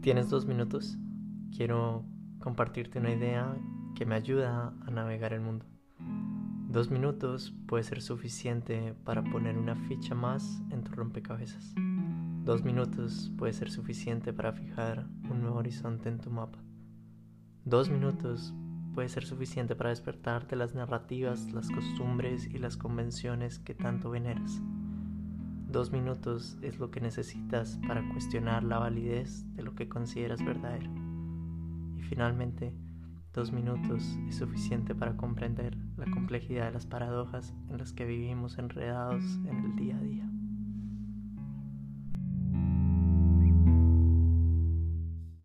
¿Tienes dos minutos? Quiero compartirte una idea que me ayuda a navegar el mundo. Dos minutos puede ser suficiente para poner una ficha más en tu rompecabezas. Dos minutos puede ser suficiente para fijar un nuevo horizonte en tu mapa. Dos minutos puede ser suficiente para despertarte las narrativas, las costumbres y las convenciones que tanto veneras. Dos minutos es lo que necesitas para cuestionar la validez de lo que consideras verdadero. Y finalmente, dos minutos es suficiente para comprender la complejidad de las paradojas en las que vivimos enredados en el.